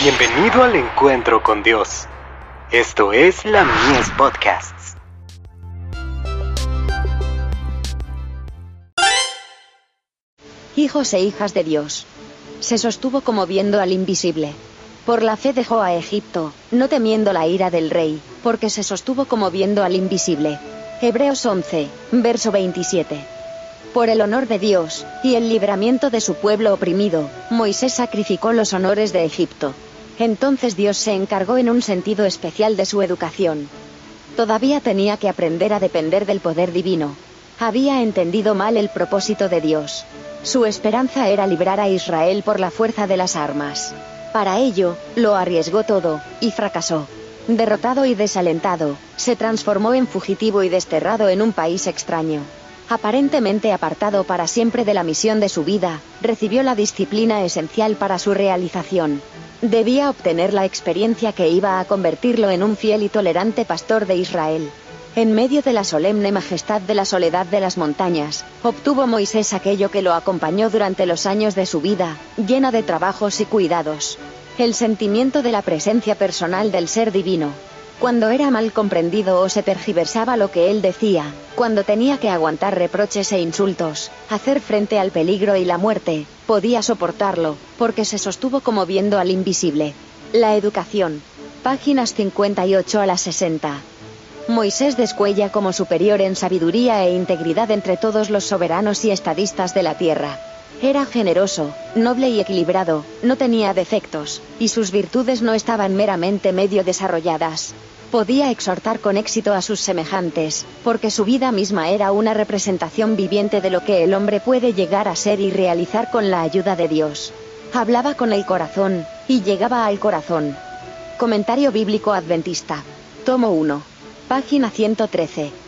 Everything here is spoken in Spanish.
Bienvenido al encuentro con Dios. Esto es la Mies Podcasts. Hijos e hijas de Dios. Se sostuvo como viendo al invisible. Por la fe dejó a Egipto, no temiendo la ira del rey, porque se sostuvo como viendo al invisible. Hebreos 11, verso 27. Por el honor de Dios, y el libramiento de su pueblo oprimido, Moisés sacrificó los honores de Egipto. Entonces Dios se encargó en un sentido especial de su educación. Todavía tenía que aprender a depender del poder divino. Había entendido mal el propósito de Dios. Su esperanza era librar a Israel por la fuerza de las armas. Para ello, lo arriesgó todo, y fracasó. Derrotado y desalentado, se transformó en fugitivo y desterrado en un país extraño. Aparentemente apartado para siempre de la misión de su vida, recibió la disciplina esencial para su realización. Debía obtener la experiencia que iba a convertirlo en un fiel y tolerante pastor de Israel. En medio de la solemne majestad de la soledad de las montañas, obtuvo Moisés aquello que lo acompañó durante los años de su vida, llena de trabajos y cuidados. El sentimiento de la presencia personal del ser divino. Cuando era mal comprendido o se tergiversaba lo que él decía, cuando tenía que aguantar reproches e insultos, hacer frente al peligro y la muerte, podía soportarlo, porque se sostuvo como viendo al invisible. La educación. Páginas 58 a las 60. Moisés descuella como superior en sabiduría e integridad entre todos los soberanos y estadistas de la tierra. Era generoso, noble y equilibrado, no tenía defectos, y sus virtudes no estaban meramente medio desarrolladas. Podía exhortar con éxito a sus semejantes, porque su vida misma era una representación viviente de lo que el hombre puede llegar a ser y realizar con la ayuda de Dios. Hablaba con el corazón, y llegaba al corazón. Comentario bíblico adventista. Tomo 1. Página 113.